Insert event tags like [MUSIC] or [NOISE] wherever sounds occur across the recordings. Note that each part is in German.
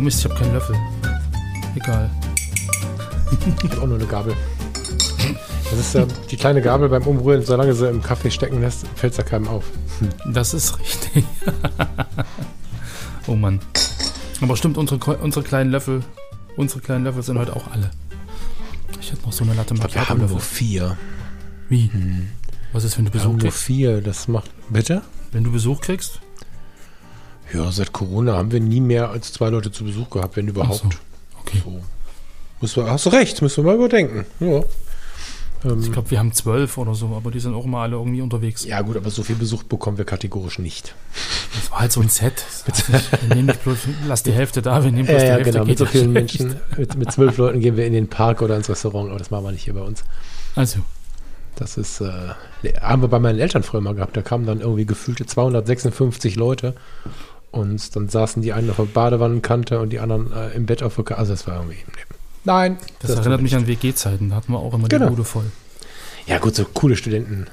Oh Mist, ich habe keinen Löffel. Egal. [LAUGHS] Ich habe auch nur eine Gabel. Das ist ja die kleine Gabel beim Umrühren, solange sie im Kaffee stecken lässt, fällt es ja keinem auf. Das ist richtig. oh Mann. Aber stimmt, unsere, unsere kleinen Löffel, unsere kleinen Löffel sind heute auch alle. Ich hätte noch so eine Latte Ich Wir haben nur vier. Wie? Hm. Was ist, wenn du Besuch kriegst? Nur vier, das macht. Bitte? Wenn du Besuch kriegst? Ja, seit Corona haben wir nie mehr als zwei Leute zu Besuch gehabt, wenn überhaupt. So. Okay. So. Muss man, hast du recht, müssen wir mal überdenken. Ja. Ähm, ich glaube, wir haben zwölf oder so, aber die sind auch immer alle irgendwie unterwegs. Ja, gut, aber so viel Besuch bekommen wir kategorisch nicht. Das war halt so ein Set. wir nehmen nicht bloß, lass die Hälfte da, wir nehmen bloß äh, die Hälfte. Genau, mit so vielen Menschen, mit, mit zwölf Leuten gehen wir in den Park oder ins Restaurant, aber das machen wir nicht hier bei uns. Also. Das ist, äh, haben wir bei meinen Eltern früher mal gehabt. Da kamen dann irgendwie gefühlte 256 Leute und dann saßen die einen auf der Badewannenkante und die anderen äh, im Bett auf der Also das war irgendwie. Nein. Das, das erinnert mich an WG-Zeiten. Da hatten wir auch immer genau. die Bude voll. Ja, gut, so coole Studenten.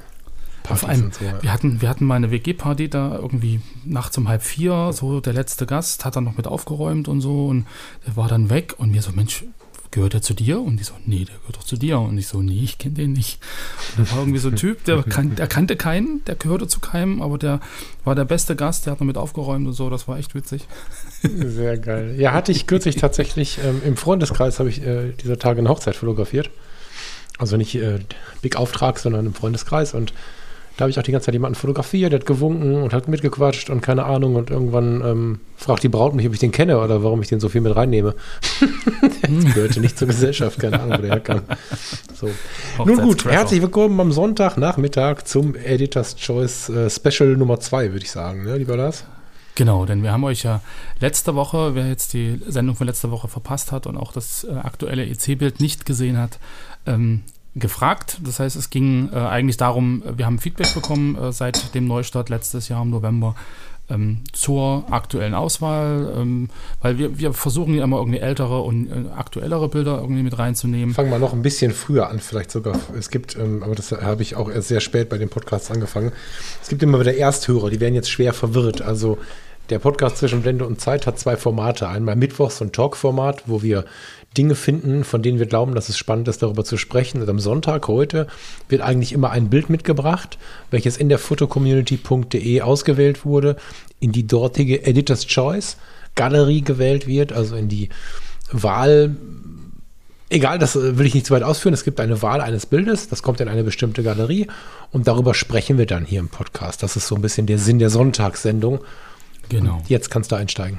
Auf einem, so, ja. wir, hatten, wir hatten mal eine WG-Party da irgendwie nachts um halb vier, so der letzte Gast hat dann noch mit aufgeräumt und so und der war dann weg und mir so, Mensch, gehört er zu dir? Und die so, nee, der gehört doch zu dir. Und ich so, nee, ich kenne den nicht. Da war irgendwie so ein Typ, der, kan der kannte keinen, der gehörte zu keinem, aber der war der beste Gast, der hat noch mit aufgeräumt und so, das war echt witzig. Sehr geil. Ja, hatte ich kürzlich tatsächlich ähm, im Freundeskreis, habe ich äh, dieser Tage eine Hochzeit fotografiert. Also nicht äh, Big Auftrag, sondern im Freundeskreis und da habe ich auch die ganze Zeit jemanden fotografiert, der hat gewunken und hat mitgequatscht und keine Ahnung. Und irgendwann ähm, fragt die Braut mich, ob ich den kenne oder warum ich den so viel mit reinnehme. [LAUGHS] der gehörte nicht zur Gesellschaft, keine Ahnung, wo der herkam. So. Nun gut, herzlich willkommen am Sonntagnachmittag zum Editor's Choice äh, Special Nummer 2, würde ich sagen, ne, lieber Lars? Genau, denn wir haben euch ja letzte Woche, wer jetzt die Sendung von letzter Woche verpasst hat und auch das äh, aktuelle EC-Bild nicht gesehen hat, ähm, gefragt. Das heißt, es ging äh, eigentlich darum, wir haben Feedback bekommen äh, seit dem Neustart letztes Jahr im November ähm, zur aktuellen Auswahl, ähm, weil wir, wir versuchen ja immer irgendwie ältere und äh, aktuellere Bilder irgendwie mit reinzunehmen. Fangen wir noch ein bisschen früher an, vielleicht sogar. Es gibt, ähm, aber das habe ich auch erst sehr spät bei den Podcasts angefangen. Es gibt immer wieder Ersthörer, die werden jetzt schwer verwirrt. Also der Podcast zwischen Blende und Zeit hat zwei Formate. Einmal Mittwochs- und Talk-Format, wo wir Dinge finden, von denen wir glauben, dass es spannend ist, darüber zu sprechen. Und am Sonntag heute wird eigentlich immer ein Bild mitgebracht, welches in der fotocommunity.de ausgewählt wurde, in die dortige Editor's Choice Galerie gewählt wird, also in die Wahl. Egal, das will ich nicht zu weit ausführen. Es gibt eine Wahl eines Bildes, das kommt in eine bestimmte Galerie und darüber sprechen wir dann hier im Podcast. Das ist so ein bisschen der Sinn der Sonntagssendung. Genau. Jetzt kannst du einsteigen.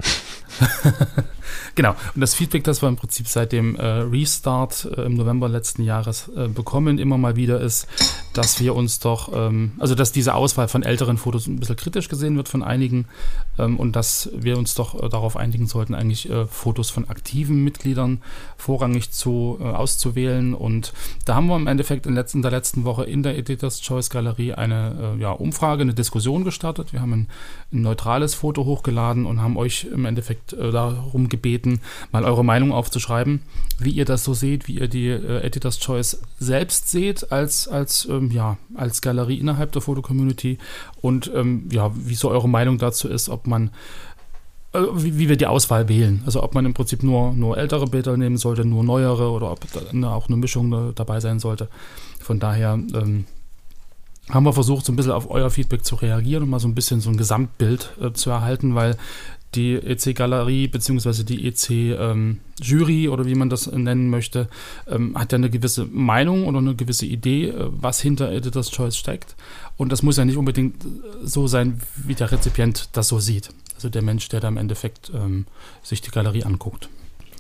[LAUGHS] genau. Und das Feedback, das wir im Prinzip seit dem äh, Restart äh, im November letzten Jahres äh, bekommen, immer mal wieder ist, dass wir uns doch, ähm, also dass diese Auswahl von älteren Fotos ein bisschen kritisch gesehen wird von einigen und dass wir uns doch äh, darauf einigen sollten, eigentlich äh, Fotos von aktiven Mitgliedern vorrangig zu, äh, auszuwählen. Und da haben wir im Endeffekt in, letzten, der letzten Woche in der Editors Choice Galerie eine ja, Umfrage, eine Diskussion gestartet. Wir haben ein, ein neutrales Foto hochgeladen und haben euch im Endeffekt darum gebeten, mal eure Meinung aufzuschreiben, wie ihr das so seht, wie ihr die Editor's Choice selbst seht als, als, ähm, ja, als Galerie innerhalb der Foto-Community und ähm, ja, wie so eure Meinung dazu ist, ob man äh, wie, wie, wir die Auswahl wählen. Also ob man im Prinzip nur, nur ältere Bilder nehmen sollte, nur neuere oder ob da auch eine Mischung dabei sein sollte. Von daher ähm, haben wir versucht, so ein bisschen auf euer Feedback zu reagieren und mal so ein bisschen so ein Gesamtbild äh, zu erhalten, weil die EC-Galerie bzw. die EC-Jury ähm, oder wie man das nennen möchte, ähm, hat ja eine gewisse Meinung oder eine gewisse Idee, äh, was hinter Editor's Choice steckt. Und das muss ja nicht unbedingt so sein, wie der Rezipient das so sieht. Also der Mensch, der da im Endeffekt ähm, sich die Galerie anguckt.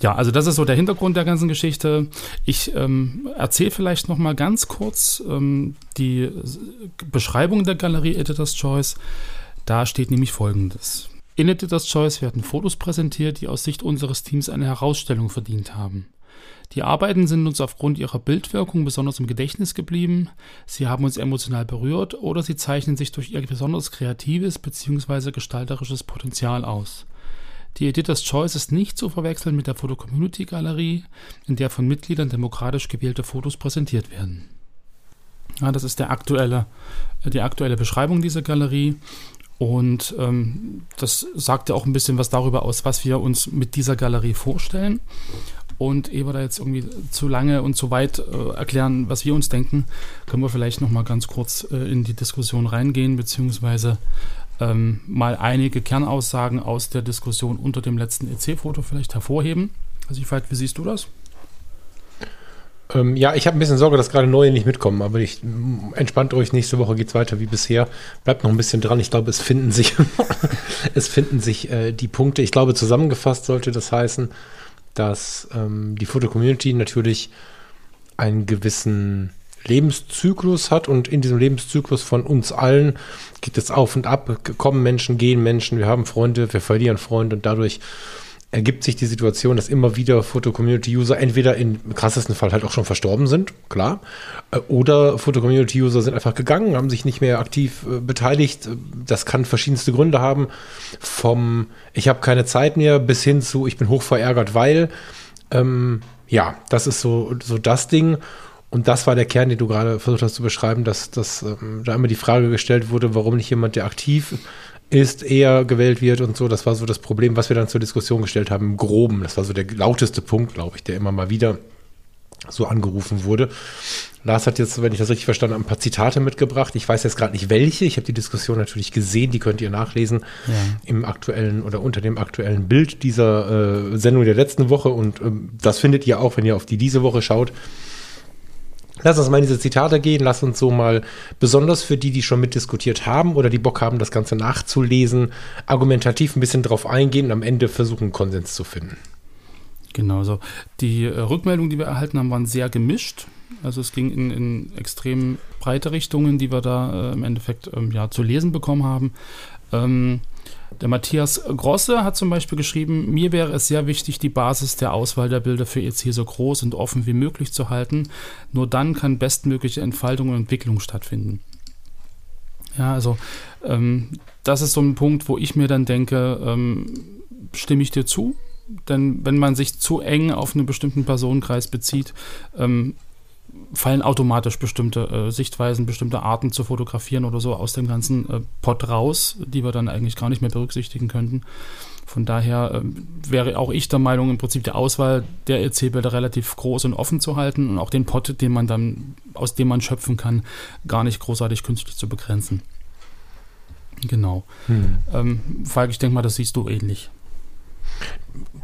Ja, also das ist so der Hintergrund der ganzen Geschichte. Ich ähm, erzähle vielleicht noch mal ganz kurz ähm, die Beschreibung der Galerie Editor's Choice. Da steht nämlich Folgendes. In Editor's Choice werden Fotos präsentiert, die aus Sicht unseres Teams eine Herausstellung verdient haben. Die Arbeiten sind uns aufgrund ihrer Bildwirkung besonders im Gedächtnis geblieben, sie haben uns emotional berührt oder sie zeichnen sich durch ihr besonders kreatives bzw. gestalterisches Potenzial aus. Die Editor's Choice ist nicht zu verwechseln mit der Foto-Community-Galerie, in der von Mitgliedern demokratisch gewählte Fotos präsentiert werden. Ja, das ist der aktuelle, die aktuelle Beschreibung dieser Galerie. Und ähm, das sagt ja auch ein bisschen was darüber aus, was wir uns mit dieser Galerie vorstellen. Und ehe wir da jetzt irgendwie zu lange und zu weit äh, erklären, was wir uns denken, können wir vielleicht noch mal ganz kurz äh, in die Diskussion reingehen, beziehungsweise ähm, mal einige Kernaussagen aus der Diskussion unter dem letzten EC-Foto vielleicht hervorheben. Also wie siehst du das? Ähm, ja, ich habe ein bisschen Sorge, dass gerade neue nicht mitkommen, aber ich entspannt euch, nächste Woche geht es weiter wie bisher. Bleibt noch ein bisschen dran. Ich glaube, es finden sich, [LAUGHS] es finden sich äh, die Punkte. Ich glaube, zusammengefasst sollte das heißen, dass ähm, die Foto-Community natürlich einen gewissen Lebenszyklus hat und in diesem Lebenszyklus von uns allen geht es auf und ab, kommen Menschen, gehen Menschen, wir haben Freunde, wir verlieren Freunde und dadurch ergibt sich die Situation, dass immer wieder Foto-Community-User entweder im krassesten Fall halt auch schon verstorben sind, klar, äh, oder Foto-Community-User sind einfach gegangen, haben sich nicht mehr aktiv äh, beteiligt. Das kann verschiedenste Gründe haben, vom ich habe keine Zeit mehr bis hin zu ich bin hoch verärgert, weil ähm, ja, das ist so, so das Ding. Und das war der Kern, den du gerade versucht hast zu beschreiben, dass, dass ähm, da immer die Frage gestellt wurde, warum nicht jemand, der aktiv ist, eher gewählt wird und so. Das war so das Problem, was wir dann zur Diskussion gestellt haben, im Groben. Das war so der lauteste Punkt, glaube ich, der immer mal wieder so angerufen wurde. Lars hat jetzt, wenn ich das richtig verstanden habe, ein paar Zitate mitgebracht. Ich weiß jetzt gerade nicht welche. Ich habe die Diskussion natürlich gesehen, die könnt ihr nachlesen ja. im aktuellen oder unter dem aktuellen Bild dieser äh, Sendung der letzten Woche. Und ähm, das findet ihr auch, wenn ihr auf die diese Woche schaut. Lass uns mal in diese Zitate gehen. Lass uns so mal besonders für die, die schon mitdiskutiert haben oder die Bock haben, das Ganze nachzulesen, argumentativ ein bisschen drauf eingehen und am Ende versuchen, Konsens zu finden. Genau so. Die äh, Rückmeldungen, die wir erhalten haben, waren sehr gemischt. Also es ging in, in extrem breite Richtungen, die wir da äh, im Endeffekt ähm, ja, zu lesen bekommen haben. Ähm, der Matthias Grosse hat zum Beispiel geschrieben, mir wäre es sehr wichtig, die Basis der Auswahl der Bilder für EC so groß und offen wie möglich zu halten. Nur dann kann bestmögliche Entfaltung und Entwicklung stattfinden. Ja, also ähm, das ist so ein Punkt, wo ich mir dann denke, ähm, stimme ich dir zu? Denn wenn man sich zu eng auf einen bestimmten Personenkreis bezieht, ähm, fallen automatisch bestimmte äh, Sichtweisen, bestimmte Arten zu fotografieren oder so aus dem ganzen äh, Pot raus, die wir dann eigentlich gar nicht mehr berücksichtigen könnten. Von daher äh, wäre auch ich der Meinung, im Prinzip die Auswahl der EC-Bilder relativ groß und offen zu halten und auch den Pot, den man dann, aus dem man schöpfen kann, gar nicht großartig künstlich zu begrenzen. Genau. Hm. Ähm, Falk, ich denke mal, das siehst du ähnlich.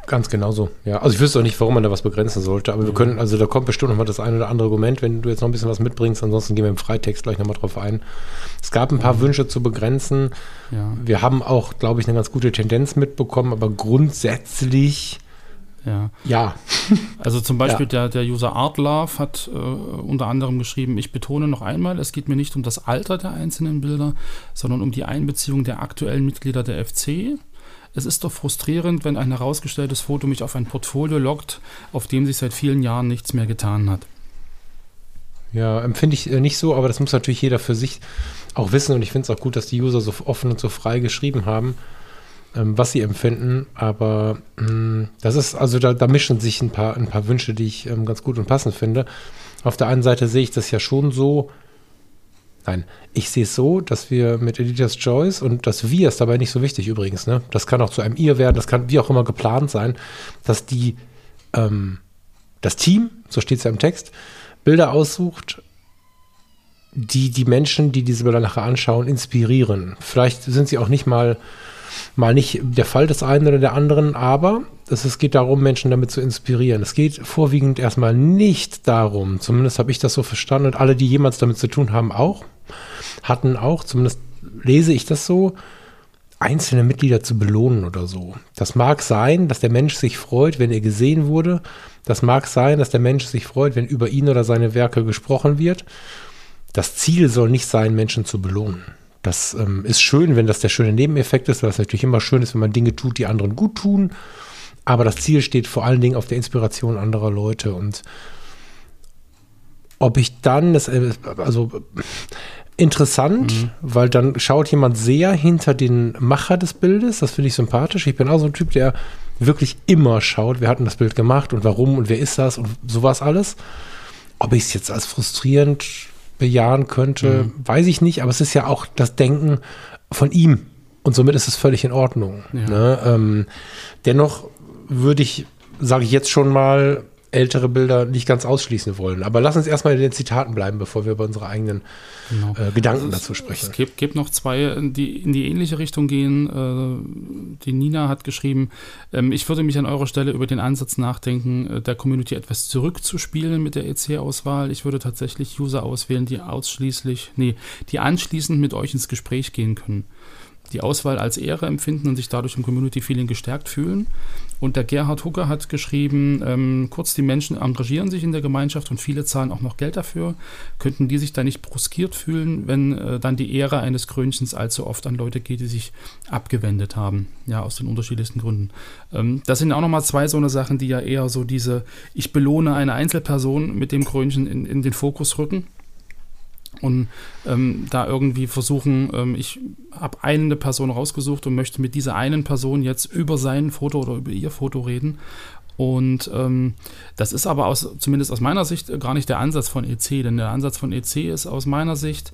Ganz genauso, ja. Also ich wüsste auch nicht, warum man da was begrenzen sollte, aber wir mhm. können, also da kommt bestimmt noch mal das eine oder andere Argument, wenn du jetzt noch ein bisschen was mitbringst, ansonsten gehen wir im Freitext gleich noch mal drauf ein. Es gab ein paar mhm. Wünsche zu begrenzen. Ja. Wir haben auch, glaube ich, eine ganz gute Tendenz mitbekommen, aber grundsätzlich ja. ja. [LAUGHS] Also zum Beispiel ja. der, der User Artlove hat äh, unter anderem geschrieben, ich betone noch einmal, es geht mir nicht um das Alter der einzelnen Bilder, sondern um die Einbeziehung der aktuellen Mitglieder der FC es ist doch frustrierend, wenn ein herausgestelltes Foto mich auf ein Portfolio lockt, auf dem sich seit vielen Jahren nichts mehr getan hat. Ja, empfinde ich äh, nicht so, aber das muss natürlich jeder für sich auch wissen und ich finde es auch gut, dass die User so offen und so frei geschrieben haben, ähm, was sie empfinden. Aber ähm, das ist, also da, da, mischen sich ein paar, ein paar Wünsche, die ich ähm, ganz gut und passend finde. Auf der einen Seite sehe ich das ja schon so, Nein, ich sehe es so, dass wir mit Editor's Choice und das Wir ist dabei nicht so wichtig übrigens. Ne? Das kann auch zu einem Ihr werden, das kann wie auch immer geplant sein, dass die ähm, das Team, so steht es ja im Text, Bilder aussucht, die die Menschen, die diese Bilder nachher anschauen, inspirieren. Vielleicht sind sie auch nicht mal mal nicht der Fall des einen oder der anderen, aber es, es geht darum, Menschen damit zu inspirieren. Es geht vorwiegend erstmal nicht darum, zumindest habe ich das so verstanden und alle, die jemals damit zu tun haben, auch, hatten auch, zumindest lese ich das so, einzelne Mitglieder zu belohnen oder so. Das mag sein, dass der Mensch sich freut, wenn er gesehen wurde. Das mag sein, dass der Mensch sich freut, wenn über ihn oder seine Werke gesprochen wird. Das Ziel soll nicht sein, Menschen zu belohnen. Das ähm, ist schön, wenn das der schöne Nebeneffekt ist, weil es natürlich immer schön ist, wenn man Dinge tut, die anderen gut tun. Aber das Ziel steht vor allen Dingen auf der Inspiration anderer Leute. Und ob ich dann, das, äh, also interessant, mhm. weil dann schaut jemand sehr hinter den Macher des Bildes. Das finde ich sympathisch. Ich bin auch so ein Typ, der wirklich immer schaut, wer hat denn das Bild gemacht und warum und wer ist das und sowas alles. Ob ich es jetzt als frustrierend bejahen könnte, mhm. weiß ich nicht, aber es ist ja auch das Denken von ihm und somit ist es völlig in Ordnung. Ja. Ne? Ähm, dennoch würde ich, sage ich jetzt schon mal, ältere Bilder nicht ganz ausschließen wollen. Aber lass uns erstmal in den Zitaten bleiben, bevor wir über unsere eigenen genau. äh, Gedanken also dazu sprechen. Es gibt, gibt, noch zwei, die in die ähnliche Richtung gehen. Äh, die Nina hat geschrieben, ähm, ich würde mich an eurer Stelle über den Ansatz nachdenken, äh, der Community etwas zurückzuspielen mit der EC-Auswahl. Ich würde tatsächlich User auswählen, die ausschließlich, nee, die anschließend mit euch ins Gespräch gehen können die Auswahl als Ehre empfinden und sich dadurch im Community-Feeling gestärkt fühlen. Und der Gerhard Hucker hat geschrieben, ähm, kurz, die Menschen engagieren sich in der Gemeinschaft und viele zahlen auch noch Geld dafür. Könnten die sich da nicht bruskiert fühlen, wenn äh, dann die Ehre eines Krönchens allzu oft an Leute geht, die sich abgewendet haben? Ja, aus den unterschiedlichsten Gründen. Ähm, das sind auch nochmal zwei so eine Sachen, die ja eher so diese, ich belohne eine Einzelperson mit dem Krönchen in, in den Fokus rücken und ähm, da irgendwie versuchen, ähm, ich habe eine Person rausgesucht und möchte mit dieser einen Person jetzt über sein Foto oder über ihr Foto reden. Und ähm, das ist aber aus, zumindest aus meiner Sicht gar nicht der Ansatz von EC, denn der Ansatz von EC ist aus meiner Sicht,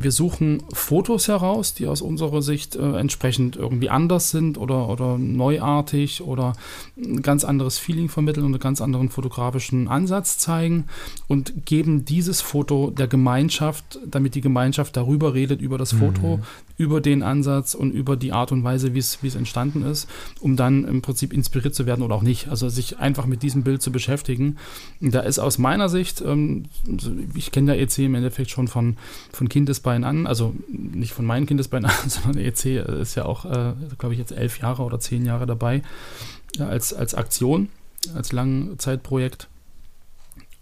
wir suchen Fotos heraus, die aus unserer Sicht äh, entsprechend irgendwie anders sind oder, oder neuartig oder ein ganz anderes Feeling vermitteln und einen ganz anderen fotografischen Ansatz zeigen und geben dieses Foto der Gemeinschaft, damit die Gemeinschaft darüber redet, über das mhm. Foto, über den Ansatz und über die Art und Weise, wie es entstanden ist, um dann im Prinzip inspiriert zu werden oder auch nicht. Also sich einfach mit diesem Bild zu beschäftigen. Da ist aus meiner Sicht, ähm, ich kenne der EC im Endeffekt schon von, von Kindesbein an, also nicht von meinen Kindesbein [LAUGHS] an, sondern der EC ist ja auch, äh, glaube ich, jetzt elf Jahre oder zehn Jahre dabei ja, als, als Aktion, als Langzeitprojekt.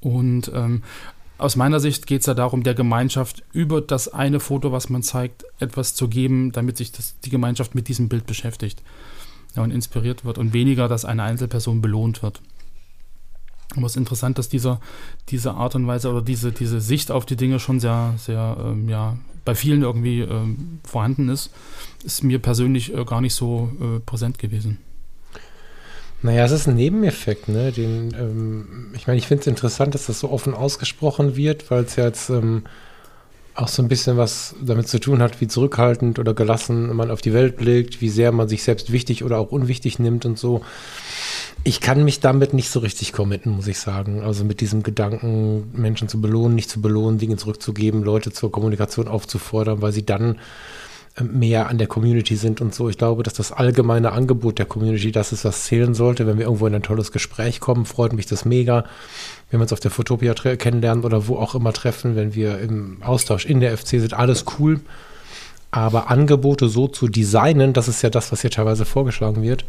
Und ähm, aus meiner Sicht geht es ja darum, der Gemeinschaft über das eine Foto, was man zeigt, etwas zu geben, damit sich das, die Gemeinschaft mit diesem Bild beschäftigt ja, und inspiriert wird und weniger, dass eine Einzelperson belohnt wird. Aber es ist interessant, dass dieser, diese Art und Weise oder diese, diese Sicht auf die Dinge schon sehr, sehr, ähm, ja, bei vielen irgendwie ähm, vorhanden ist. Ist mir persönlich äh, gar nicht so äh, präsent gewesen. Naja, es ist ein Nebeneffekt, ne? Den, ähm, ich meine, ich finde es interessant, dass das so offen ausgesprochen wird, weil es ja jetzt ähm, auch so ein bisschen was damit zu tun hat, wie zurückhaltend oder gelassen man auf die Welt blickt, wie sehr man sich selbst wichtig oder auch unwichtig nimmt und so. Ich kann mich damit nicht so richtig committen, muss ich sagen. Also mit diesem Gedanken, Menschen zu belohnen, nicht zu belohnen, Dinge zurückzugeben, Leute zur Kommunikation aufzufordern, weil sie dann mehr an der Community sind und so. Ich glaube, dass das allgemeine Angebot der Community das ist, was zählen sollte. Wenn wir irgendwo in ein tolles Gespräch kommen, freut mich das mega. Wenn wir uns auf der Fotopia kennenlernen oder wo auch immer treffen, wenn wir im Austausch in der FC sind, alles cool. Aber Angebote so zu designen, das ist ja das, was hier teilweise vorgeschlagen wird,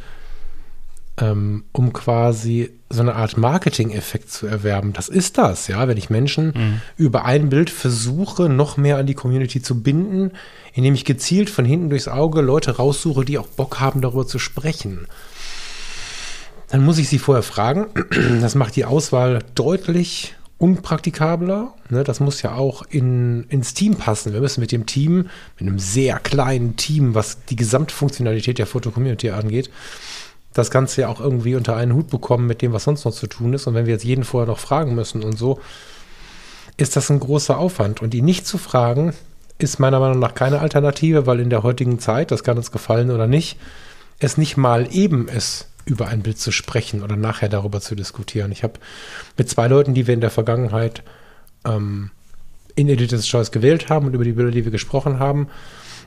ähm, um quasi so eine Art Marketing-Effekt zu erwerben. Das ist das, ja, wenn ich Menschen mhm. über ein Bild versuche, noch mehr an die Community zu binden, indem ich gezielt von hinten durchs Auge Leute raussuche, die auch Bock haben, darüber zu sprechen. Dann muss ich sie vorher fragen. [CLEARS THROAT] Das macht die Auswahl deutlich unpraktikabler. Ne, das muss ja auch in, ins Team passen. Wir müssen mit dem Team, mit einem sehr kleinen Team, was die Gesamtfunktionalität der Foto-Community angeht, das Ganze ja auch irgendwie unter einen Hut bekommen mit dem, was sonst noch zu tun ist. Und wenn wir jetzt jeden vorher noch fragen müssen und so, ist das ein großer Aufwand. Und ihn nicht zu fragen, ist meiner Meinung nach keine Alternative, weil in der heutigen Zeit, das kann uns gefallen oder nicht, es nicht mal eben ist, über ein Bild zu sprechen oder nachher darüber zu diskutieren. Ich habe mit zwei Leuten, die wir in der Vergangenheit ähm, in Editor's Choice gewählt haben und über die Bilder, die wir gesprochen haben,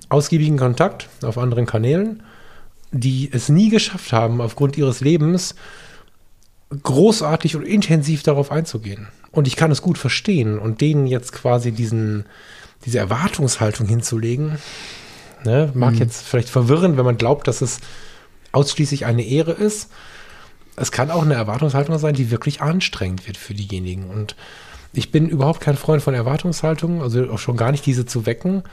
ausgiebigen Kontakt auf anderen Kanälen die es nie geschafft haben, aufgrund ihres Lebens großartig und intensiv darauf einzugehen. Und ich kann es gut verstehen und denen jetzt quasi diesen, diese Erwartungshaltung hinzulegen, ne, mag mhm. jetzt vielleicht verwirren, wenn man glaubt, dass es ausschließlich eine Ehre ist. Es kann auch eine Erwartungshaltung sein, die wirklich anstrengend wird für diejenigen. Und ich bin überhaupt kein Freund von Erwartungshaltungen, also auch schon gar nicht diese zu wecken.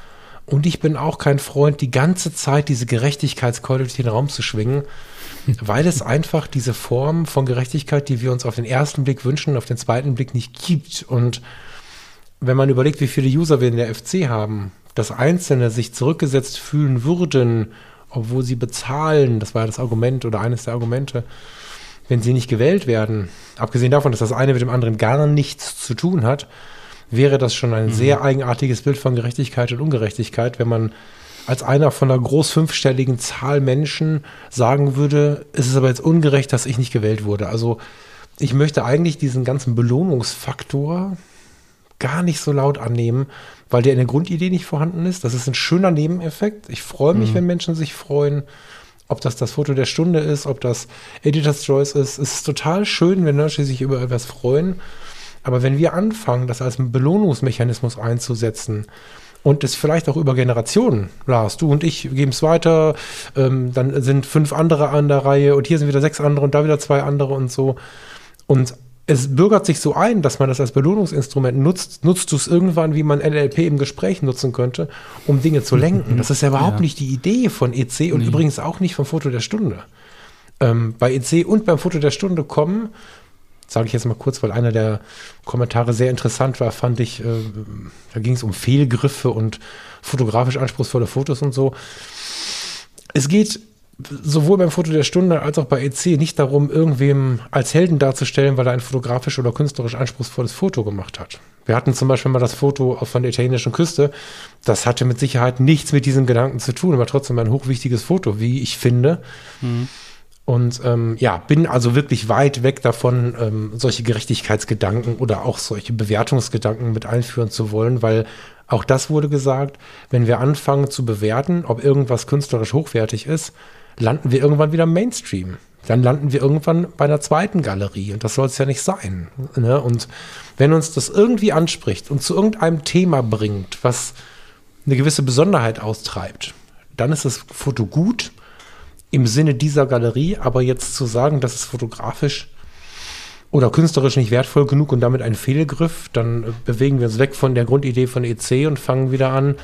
Und ich bin auch kein Freund, die ganze Zeit diese Gerechtigkeitskeule durch den Raum zu schwingen, [LAUGHS] weil es einfach diese Form von Gerechtigkeit, die wir uns auf den ersten Blick wünschen, auf den zweiten Blick nicht gibt. Und wenn man überlegt, wie viele User wir in der FC haben, dass Einzelne sich zurückgesetzt fühlen würden, obwohl sie bezahlen, das war ja das Argument oder eines der Argumente, wenn sie nicht gewählt werden, abgesehen davon, dass das eine mit dem anderen gar nichts zu tun hat, wäre das schon ein mhm. sehr eigenartiges Bild von Gerechtigkeit und Ungerechtigkeit, wenn man als einer von einer groß fünfstelligen Zahl Menschen sagen würde, es ist aber jetzt ungerecht, dass ich nicht gewählt wurde. Also ich möchte eigentlich diesen ganzen Belohnungsfaktor gar nicht so laut annehmen, weil der in der Grundidee nicht vorhanden ist. Das ist ein schöner Nebeneffekt. Ich freue mich, mhm. wenn Menschen sich freuen. Ob das das Foto der Stunde ist, ob das Editor's Choice ist. Es ist total schön, wenn Menschen sich über etwas freuen. Aber wenn wir anfangen, das als Belohnungsmechanismus einzusetzen, und es vielleicht auch über Generationen, Lars, du und ich geben es weiter, ähm, dann sind fünf andere an der Reihe und hier sind wieder sechs andere und da wieder zwei andere und so. Und es bürgert sich so ein, dass man das als Belohnungsinstrument nutzt, nutzt du es irgendwann, wie man NLP im Gespräch nutzen könnte, um Dinge zu lenken. Das ist ja überhaupt ja. nicht die Idee von EC und nee. übrigens auch nicht vom Foto der Stunde. Ähm, bei EC und beim Foto der Stunde kommen, sage ich jetzt mal kurz, weil einer der Kommentare sehr interessant war, fand ich, äh, da ging es um Fehlgriffe und fotografisch anspruchsvolle Fotos und so. Es geht sowohl beim Foto der Stunde als auch bei EC nicht darum, irgendwem als Helden darzustellen, weil er ein fotografisch oder künstlerisch anspruchsvolles Foto gemacht hat. Wir hatten zum Beispiel mal das Foto von der italienischen Küste. Das hatte mit Sicherheit nichts mit diesem Gedanken zu tun, aber trotzdem ein hochwichtiges Foto, wie ich finde. Mhm. Und ähm, ja, bin also wirklich weit weg davon, ähm, solche Gerechtigkeitsgedanken oder auch solche Bewertungsgedanken mit einführen zu wollen, weil auch das wurde gesagt, wenn wir anfangen zu bewerten, ob irgendwas künstlerisch hochwertig ist, landen wir irgendwann wieder im Mainstream. Dann landen wir irgendwann bei einer zweiten Galerie und das soll es ja nicht sein. Ne? Und wenn uns das irgendwie anspricht und zu irgendeinem Thema bringt, was eine gewisse Besonderheit austreibt, dann ist das Foto gut im Sinne dieser Galerie, aber jetzt zu sagen, dass es fotografisch oder künstlerisch nicht wertvoll genug und damit ein Fehlgriff, dann bewegen wir uns weg von der Grundidee von EC und fangen wieder an,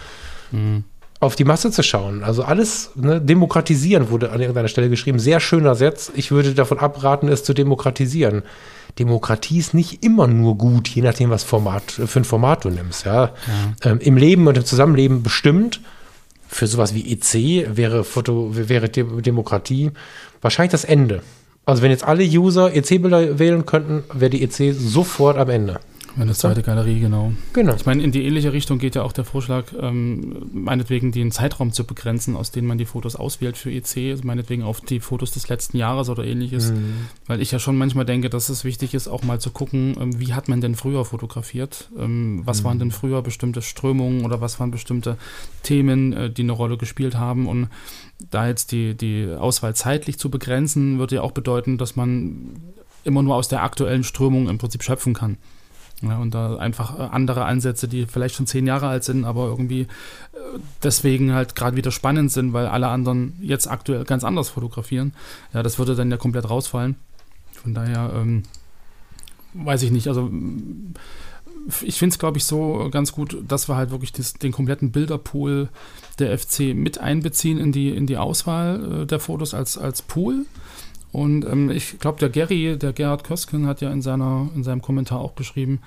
mhm auf die Masse zu schauen. Also alles ne, demokratisieren wurde an irgendeiner Stelle geschrieben. Sehr schöner Satz. Ich würde davon abraten, es zu demokratisieren. Demokratie ist nicht immer nur gut, je nachdem, was Format, für ein Format du nimmst. Ja? ja. Ähm, Im Leben und im Zusammenleben bestimmt. Für sowas wie EC wäre, Foto, wäre Demokratie wahrscheinlich das Ende. Also wenn jetzt alle User EC-Bilder wählen könnten, wäre die EC sofort am Ende. Eine zweite Galerie, genau. Genau. Ich meine, in die ähnliche Richtung geht ja auch der Vorschlag, ähm, meinetwegen den Zeitraum zu begrenzen, aus dem man die Fotos auswählt für EC, also meinetwegen auf die Fotos des letzten Jahres oder ähnliches. Mhm. Weil ich ja schon manchmal denke, dass es wichtig ist, auch mal zu gucken, ähm, wie hat man denn früher fotografiert? Ähm, was mhm. waren denn früher bestimmte Strömungen oder was waren bestimmte Themen, äh, die eine Rolle gespielt haben? Und da jetzt die, die Auswahl zeitlich zu begrenzen, würde ja auch bedeuten, dass man immer nur aus der aktuellen Strömung im Prinzip schöpfen kann. Ja, und da einfach äh, andere Ansätze, die vielleicht schon zehn Jahre alt sind, aber irgendwie äh, deswegen halt gerade wieder spannend sind, weil alle anderen jetzt aktuell ganz anders fotografieren. Ja, das würde dann ja komplett rausfallen. Von daher ähm, weiß ich nicht. Also ich finde es, glaube ich, so ganz gut, dass wir halt wirklich das, den kompletten Bilderpool der FC mit einbeziehen in die, in die Auswahl äh, der Fotos als, als Pool. Und ähm, ich glaube, der Gary, der Gerhard Kösken, hat ja in, seiner, in seinem Kommentar auch geschrieben,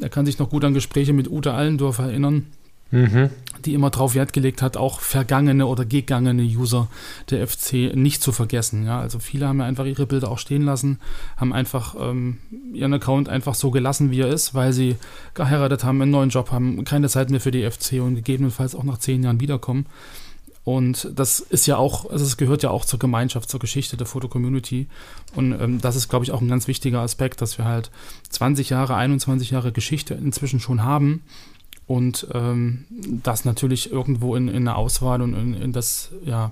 er kann sich noch gut an Gespräche mit Ute Allendorf erinnern, mhm. die immer darauf Wert gelegt hat, auch vergangene oder gegangene User der FC nicht zu vergessen. Ja, also viele haben ja einfach ihre Bilder auch stehen lassen, haben einfach ähm, ihren Account einfach so gelassen, wie er ist, weil sie geheiratet haben, einen neuen Job haben, keine Zeit mehr für die FC und gegebenenfalls auch nach zehn Jahren wiederkommen. Und das ist ja auch, also es gehört ja auch zur Gemeinschaft, zur Geschichte der Foto-Community. Und ähm, das ist, glaube ich, auch ein ganz wichtiger Aspekt, dass wir halt 20 Jahre, 21 Jahre Geschichte inzwischen schon haben. Und ähm, das natürlich irgendwo in, in der Auswahl und in, in das, ja,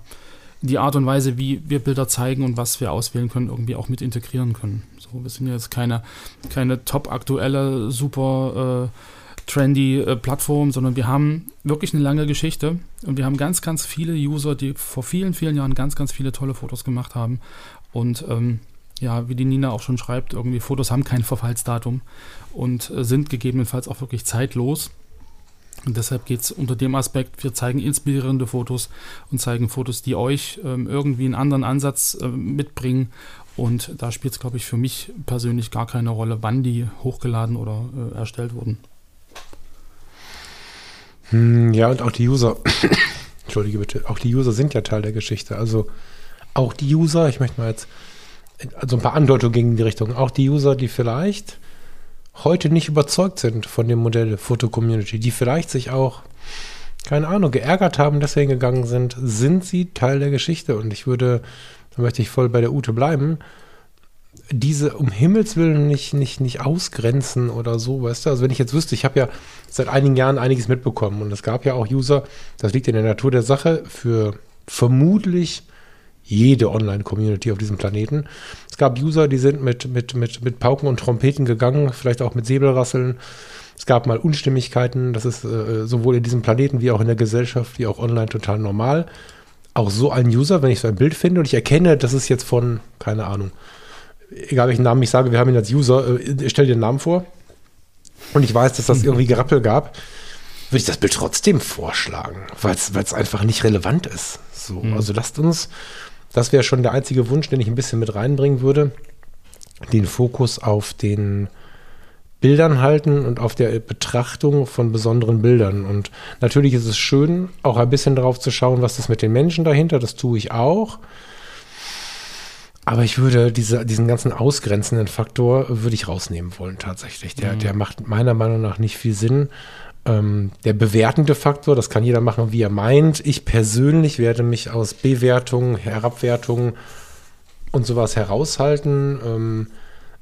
die Art und Weise, wie wir Bilder zeigen und was wir auswählen können, irgendwie auch mit integrieren können. So, wir sind jetzt keine, keine top aktuelle, super äh, trendy äh, Plattform, sondern wir haben wirklich eine lange Geschichte und wir haben ganz, ganz viele User, die vor vielen, vielen Jahren ganz, ganz viele tolle Fotos gemacht haben. Und ähm, ja, wie die Nina auch schon schreibt, irgendwie Fotos haben kein Verfallsdatum und äh, sind gegebenenfalls auch wirklich zeitlos. Und deshalb geht es unter dem Aspekt, wir zeigen inspirierende Fotos und zeigen Fotos, die euch ähm, irgendwie einen anderen Ansatz äh, mitbringen. Und da spielt es, glaube ich, für mich persönlich gar keine Rolle, wann die hochgeladen oder äh, erstellt wurden. Hm, ja, und auch die User, [COUGHS] entschuldige bitte, auch die User sind ja Teil der Geschichte. Also auch die User, ich möchte mal jetzt also ein paar Andeutungen gegen die Richtung, auch die User, die vielleicht heute nicht überzeugt sind von dem Modell Foto-Community, die vielleicht sich auch, keine Ahnung, geärgert haben, deswegen gegangen sind, sind sie Teil der Geschichte. Und ich würde, da möchte ich voll bei der Ute bleiben, diese um Himmels Willen nicht, nicht, nicht ausgrenzen oder so, weißt du? Also wenn ich jetzt wüsste, ich habe ja seit einigen Jahren einiges mitbekommen und es gab ja auch User, das liegt in der Natur der Sache, für vermutlich jede Online-Community auf diesem Planeten. Es gab User, die sind mit, mit, mit, mit Pauken und Trompeten gegangen, vielleicht auch mit Säbelrasseln. Es gab mal Unstimmigkeiten, das ist äh, sowohl in diesem Planeten wie auch in der Gesellschaft, wie auch online total normal. Auch so ein User, wenn ich so ein Bild finde und ich erkenne, das ist jetzt von, keine Ahnung, egal welchen Namen ich sage, wir haben ihn als User, äh, stell dir den Namen vor und ich weiß, dass das irgendwie Gerappel gab, würde ich das Bild trotzdem vorschlagen, weil es einfach nicht relevant ist. So, mhm. Also lasst uns das wäre schon der einzige Wunsch, den ich ein bisschen mit reinbringen würde. Den Fokus auf den Bildern halten und auf der Betrachtung von besonderen Bildern. Und natürlich ist es schön, auch ein bisschen darauf zu schauen, was ist mit den Menschen dahinter. Das tue ich auch. Aber ich würde diese, diesen ganzen ausgrenzenden Faktor würde ich rausnehmen wollen tatsächlich. Der, mhm. der macht meiner Meinung nach nicht viel Sinn. Ähm, der bewertende Faktor, das kann jeder machen, wie er meint. Ich persönlich werde mich aus Bewertungen, Herabwertungen und sowas heraushalten. Ähm,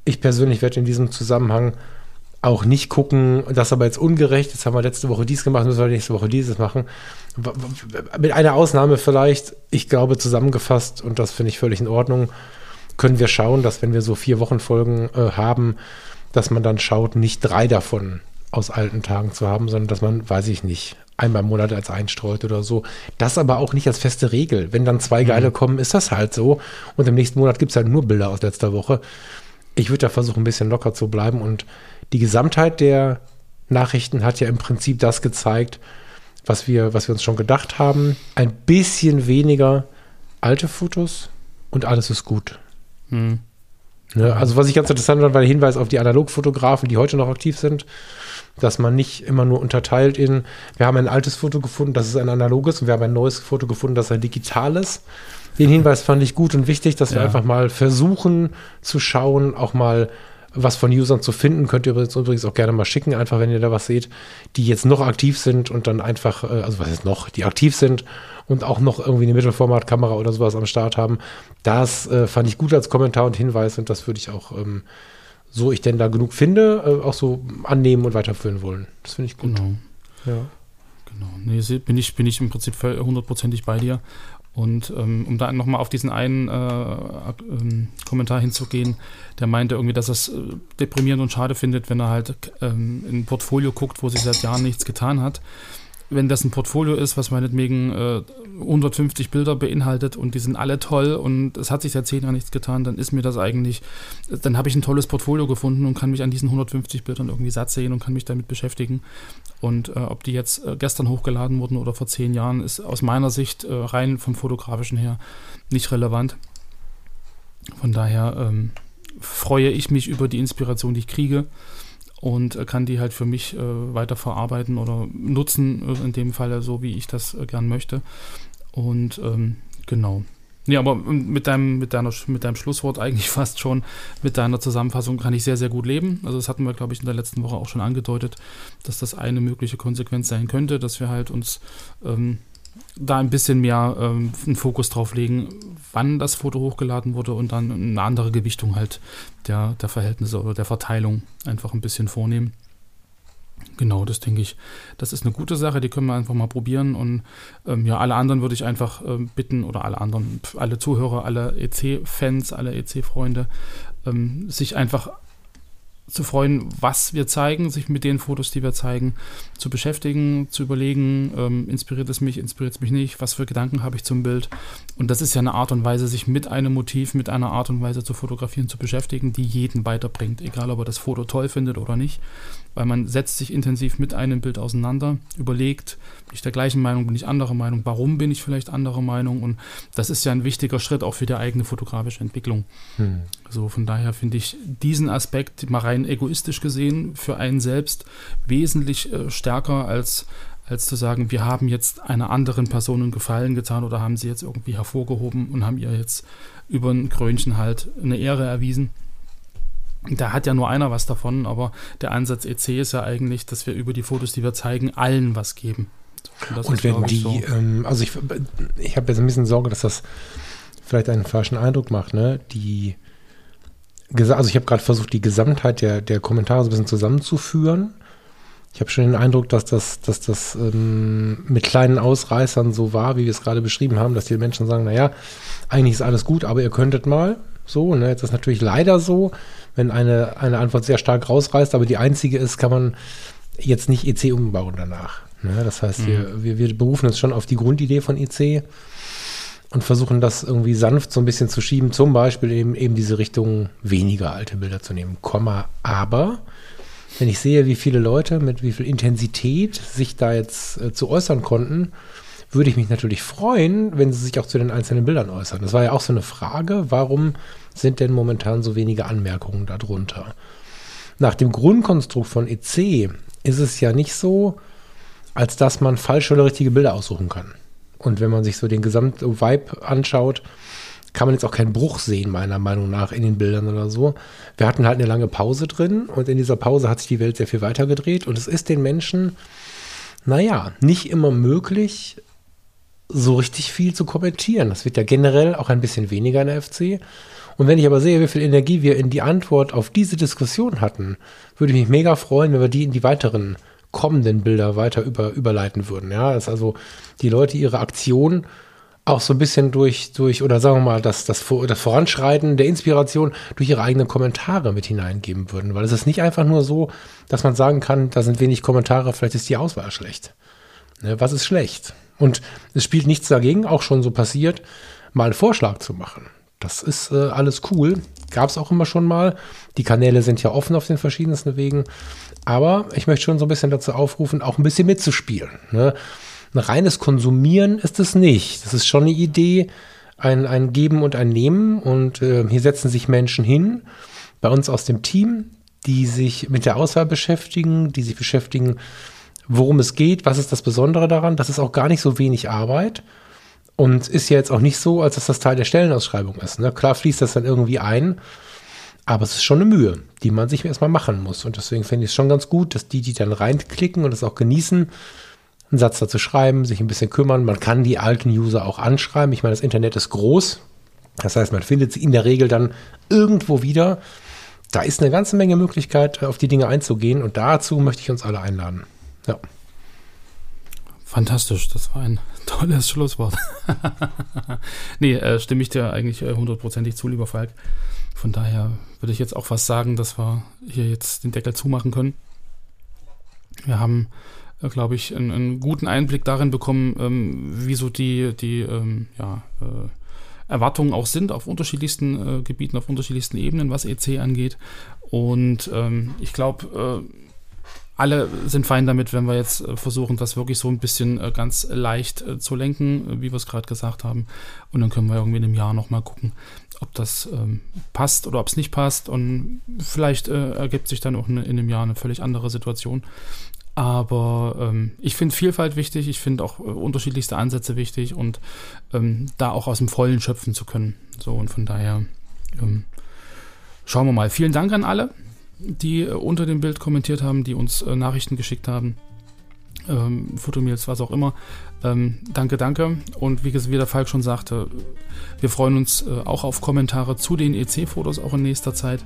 ich persönlich werde in diesem Zusammenhang auch nicht gucken, das ist aber jetzt ungerecht, jetzt haben wir letzte Woche dies gemacht, müssen wir nächste Woche dieses machen. Mit einer Ausnahme vielleicht, ich glaube zusammengefasst, und das finde ich völlig in Ordnung, können wir schauen, dass wenn wir so vier Wochenfolgen äh, haben, dass man dann schaut, nicht drei davon aus alten Tagen zu haben, sondern dass man, weiß ich nicht, einmal im Monat als einstreut oder so. Das aber auch nicht als feste Regel. Wenn dann zwei geile mhm. kommen, ist das halt so. Und im nächsten Monat gibt es halt nur Bilder aus letzter Woche. Ich würde da versuchen, ein bisschen locker zu bleiben. Und die Gesamtheit der Nachrichten hat ja im Prinzip das gezeigt, was wir, was wir uns schon gedacht haben. Ein bisschen weniger alte Fotos und alles ist gut. Mhm. Ne? Also was ich ganz interessant fand, war der Hinweis auf die Analogfotografen, die heute noch aktiv sind dass man nicht immer nur unterteilt in, wir haben ein altes Foto gefunden, das ist ein analoges und wir haben ein neues Foto gefunden, das ist ein digitales. Den Hinweis fand ich gut und wichtig, dass ja. wir einfach mal versuchen zu schauen, auch mal was von Usern zu finden. Könnt ihr übrigens auch gerne mal schicken, einfach wenn ihr da was seht, die jetzt noch aktiv sind und dann einfach, äh, also was ist noch, die aktiv sind und auch noch irgendwie eine Mittelformatkamera oder sowas am Start haben. Das äh, fand ich gut als Kommentar und Hinweis und das würde ich auch ähm, so ich denn da genug finde, äh, auch so annehmen und weiterführen wollen. Das finde ich gut. Genau. Ja. Genau. Nee, bin ich, bin ich im Prinzip hundertprozentig bei dir. Und ähm, um da nochmal auf diesen einen äh, äh, Kommentar hinzugehen, der meinte irgendwie, dass er es äh, deprimierend und schade findet, wenn er halt ähm, in ein Portfolio guckt, wo sich seit Jahren nichts getan hat wenn das ein Portfolio ist, was meinetwegen äh, 150 Bilder beinhaltet und die sind alle toll und es hat sich seit zehn Jahren nichts getan, dann ist mir das eigentlich, dann habe ich ein tolles Portfolio gefunden und kann mich an diesen 150 Bildern irgendwie satt sehen und kann mich damit beschäftigen. Und äh, ob die jetzt äh, gestern hochgeladen wurden oder vor zehn Jahren, ist aus meiner Sicht äh, rein vom fotografischen her nicht relevant. Von daher ähm, freue ich mich über die Inspiration, die ich kriege und äh, kann die halt für mich äh, weiter verarbeiten oder nutzen, äh, in dem Fall so, wie ich das äh, gern möchte. Und ähm, genau. Ja, aber ähm, mit deinem, mit, deiner, mit deinem Schlusswort eigentlich [LAUGHS] fast schon, mit deiner Zusammenfassung kann ich sehr, sehr gut leben. Also das hatten wir, glaube ich, in der letzten Woche auch schon angedeutet, dass das eine mögliche Konsequenz sein könnte, dass wir halt uns ähm, da ein bisschen mehr ähm, einen Fokus drauf legen, wann das Foto hochgeladen wurde und dann eine andere Gewichtung halt der, der Verhältnisse oder der Verteilung einfach ein bisschen vornehmen. Genau, das denke ich. Das ist eine gute Sache, die können wir einfach mal probieren. Und ähm, ja, alle anderen würde ich einfach ähm, bitten, oder alle anderen, alle Zuhörer, alle EC-Fans, alle EC-Freunde, ähm, sich einfach zu freuen, was wir zeigen, sich mit den Fotos, die wir zeigen, zu beschäftigen, zu überlegen, ähm, inspiriert es mich, inspiriert es mich nicht, was für Gedanken habe ich zum Bild. Und das ist ja eine Art und Weise, sich mit einem Motiv, mit einer Art und Weise zu fotografieren, zu beschäftigen, die jeden weiterbringt, egal ob er das Foto toll findet oder nicht. Weil man setzt sich intensiv mit einem Bild auseinander, überlegt, bin ich der gleichen Meinung, bin ich anderer Meinung, warum bin ich vielleicht anderer Meinung und das ist ja ein wichtiger Schritt auch für die eigene fotografische Entwicklung. Hm. So von daher finde ich diesen Aspekt mal rein egoistisch gesehen für einen selbst wesentlich äh, stärker als als zu sagen, wir haben jetzt einer anderen Person einen Gefallen getan oder haben sie jetzt irgendwie hervorgehoben und haben ihr jetzt über ein Krönchen halt eine Ehre erwiesen. Da hat ja nur einer was davon, aber der Ansatz EC ist ja eigentlich, dass wir über die Fotos, die wir zeigen, allen was geben. Und, und wenn die, so. ähm, also ich, ich habe jetzt ein bisschen Sorge, dass das vielleicht einen falschen Eindruck macht, ne? Die, also ich habe gerade versucht, die Gesamtheit der, der Kommentare so ein bisschen zusammenzuführen ich habe schon den Eindruck, dass das, dass das ähm, mit kleinen Ausreißern so war, wie wir es gerade beschrieben haben, dass die Menschen sagen, naja, eigentlich ist alles gut, aber ihr könntet mal so. Ne? Jetzt ist natürlich leider so, wenn eine, eine Antwort sehr stark rausreißt, aber die einzige ist, kann man jetzt nicht EC umbauen danach. Ne? Das heißt, mhm. wir, wir, wir berufen uns schon auf die Grundidee von EC und versuchen das irgendwie sanft so ein bisschen zu schieben, zum Beispiel eben, eben diese Richtung weniger alte Bilder zu nehmen. Komma, aber wenn ich sehe, wie viele Leute mit wie viel Intensität sich da jetzt äh, zu äußern konnten, würde ich mich natürlich freuen, wenn sie sich auch zu den einzelnen Bildern äußern. Das war ja auch so eine Frage, warum sind denn momentan so wenige Anmerkungen darunter? Nach dem Grundkonstrukt von EC ist es ja nicht so, als dass man falsche oder richtige Bilder aussuchen kann. Und wenn man sich so den gesamten Vibe anschaut, kann man jetzt auch keinen Bruch sehen, meiner Meinung nach, in den Bildern oder so. Wir hatten halt eine lange Pause drin und in dieser Pause hat sich die Welt sehr viel weiter gedreht und es ist den Menschen, naja, nicht immer möglich, so richtig viel zu kommentieren. Das wird ja generell auch ein bisschen weniger in der FC. Und wenn ich aber sehe, wie viel Energie wir in die Antwort auf diese Diskussion hatten, würde ich mich mega freuen, wenn wir die in die weiteren kommenden Bilder weiter über, überleiten würden. Ja, dass also die Leute ihre Aktion auch so ein bisschen durch, durch oder sagen wir mal, das, das, das Voranschreiten der Inspiration durch ihre eigenen Kommentare mit hineingeben würden. Weil es ist nicht einfach nur so, dass man sagen kann, da sind wenig Kommentare, vielleicht ist die Auswahl schlecht. Ne, was ist schlecht? Und es spielt nichts dagegen, auch schon so passiert, mal einen Vorschlag zu machen. Das ist äh, alles cool. Gab es auch immer schon mal. Die Kanäle sind ja offen auf den verschiedensten Wegen. Aber ich möchte schon so ein bisschen dazu aufrufen, auch ein bisschen mitzuspielen. Ne? Ein reines Konsumieren ist es nicht. Das ist schon eine Idee, ein, ein Geben und ein Nehmen. Und äh, hier setzen sich Menschen hin, bei uns aus dem Team, die sich mit der Auswahl beschäftigen, die sich beschäftigen, worum es geht, was ist das Besondere daran. Das ist auch gar nicht so wenig Arbeit. Und ist ja jetzt auch nicht so, als dass das Teil der Stellenausschreibung ist. Ne? Klar fließt das dann irgendwie ein, aber es ist schon eine Mühe, die man sich erstmal machen muss. Und deswegen finde ich es schon ganz gut, dass die, die dann reinklicken und es auch genießen, einen Satz dazu schreiben, sich ein bisschen kümmern. Man kann die alten User auch anschreiben. Ich meine, das Internet ist groß. Das heißt, man findet sie in der Regel dann irgendwo wieder. Da ist eine ganze Menge Möglichkeit, auf die Dinge einzugehen. Und dazu möchte ich uns alle einladen. Ja. Fantastisch, das war ein [LAUGHS] tolles Schlusswort. [LAUGHS] nee, äh, stimme ich dir eigentlich äh, hundertprozentig zu, lieber Falk. Von daher würde ich jetzt auch fast sagen, dass wir hier jetzt den Deckel zumachen können. Wir haben äh, glaube ich, einen, einen, guten Einblick darin bekommen, ähm, wie so die, die ähm, ja, äh, Erwartungen auch sind auf unterschiedlichsten äh, Gebieten, auf unterschiedlichsten Ebenen, was EC angeht. Und ähm, ich glaube, alle sind fein damit, wenn wir jetzt äh, versuchen, das wirklich so ein bisschen äh, ganz leicht zu lenken, wie wir es gerade gesagt haben. Und dann können wir irgendwie in einem Jahr nochmal gucken, ob das ähm, passt oder ob es nicht passt. Und vielleicht ergibt sich dann auch in, in einem Jahr eine völlig andere Situation. Aber ähm, ich finde Vielfalt wichtig, ich finde auch äh, unterschiedlichste Ansätze wichtig und ähm, da auch aus dem Vollen schöpfen zu können. So und von daher ähm, schauen wir mal. Vielen Dank an alle, die äh, unter dem Bild kommentiert haben, die uns äh, Nachrichten geschickt haben. Ähm, Fotomails, was auch immer. Ähm, danke, danke. Und wie, wie der Falk schon sagte, wir freuen uns äh, auch auf Kommentare zu den EC-Fotos auch in nächster Zeit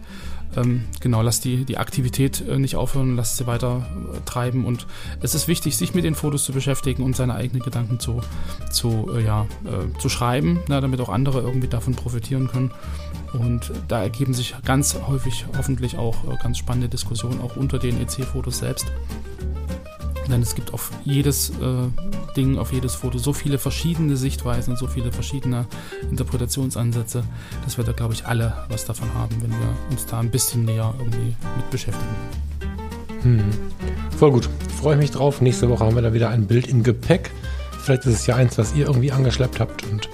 ähm, genau, lasst die, die Aktivität äh, nicht aufhören, lasst sie weiter äh, treiben. Und es ist wichtig, sich mit den Fotos zu beschäftigen und seine eigenen Gedanken zu, zu, äh, ja, äh, zu schreiben, na, damit auch andere irgendwie davon profitieren können. Und da ergeben sich ganz häufig hoffentlich auch äh, ganz spannende Diskussionen, auch unter den EC-Fotos selbst. Denn es gibt auf jedes äh, Ding, auf jedes Foto so viele verschiedene Sichtweisen so viele verschiedene Interpretationsansätze, dass wir da, glaube ich, alle was davon haben, wenn wir uns da ein bisschen näher irgendwie mit beschäftigen. Hm. Voll gut. Freue mich drauf. Nächste Woche haben wir da wieder ein Bild im Gepäck. Vielleicht ist es ja eins, was ihr irgendwie angeschleppt habt. Und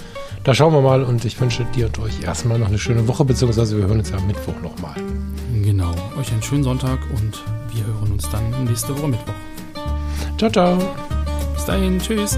da schauen wir mal. Und ich wünsche dir und euch erstmal noch eine schöne Woche, beziehungsweise wir hören uns ja am Mittwoch nochmal. Genau. Euch einen schönen Sonntag und wir hören uns dann nächste Woche Mittwoch. Ciao, ciao. Bis dahin. Tschüss.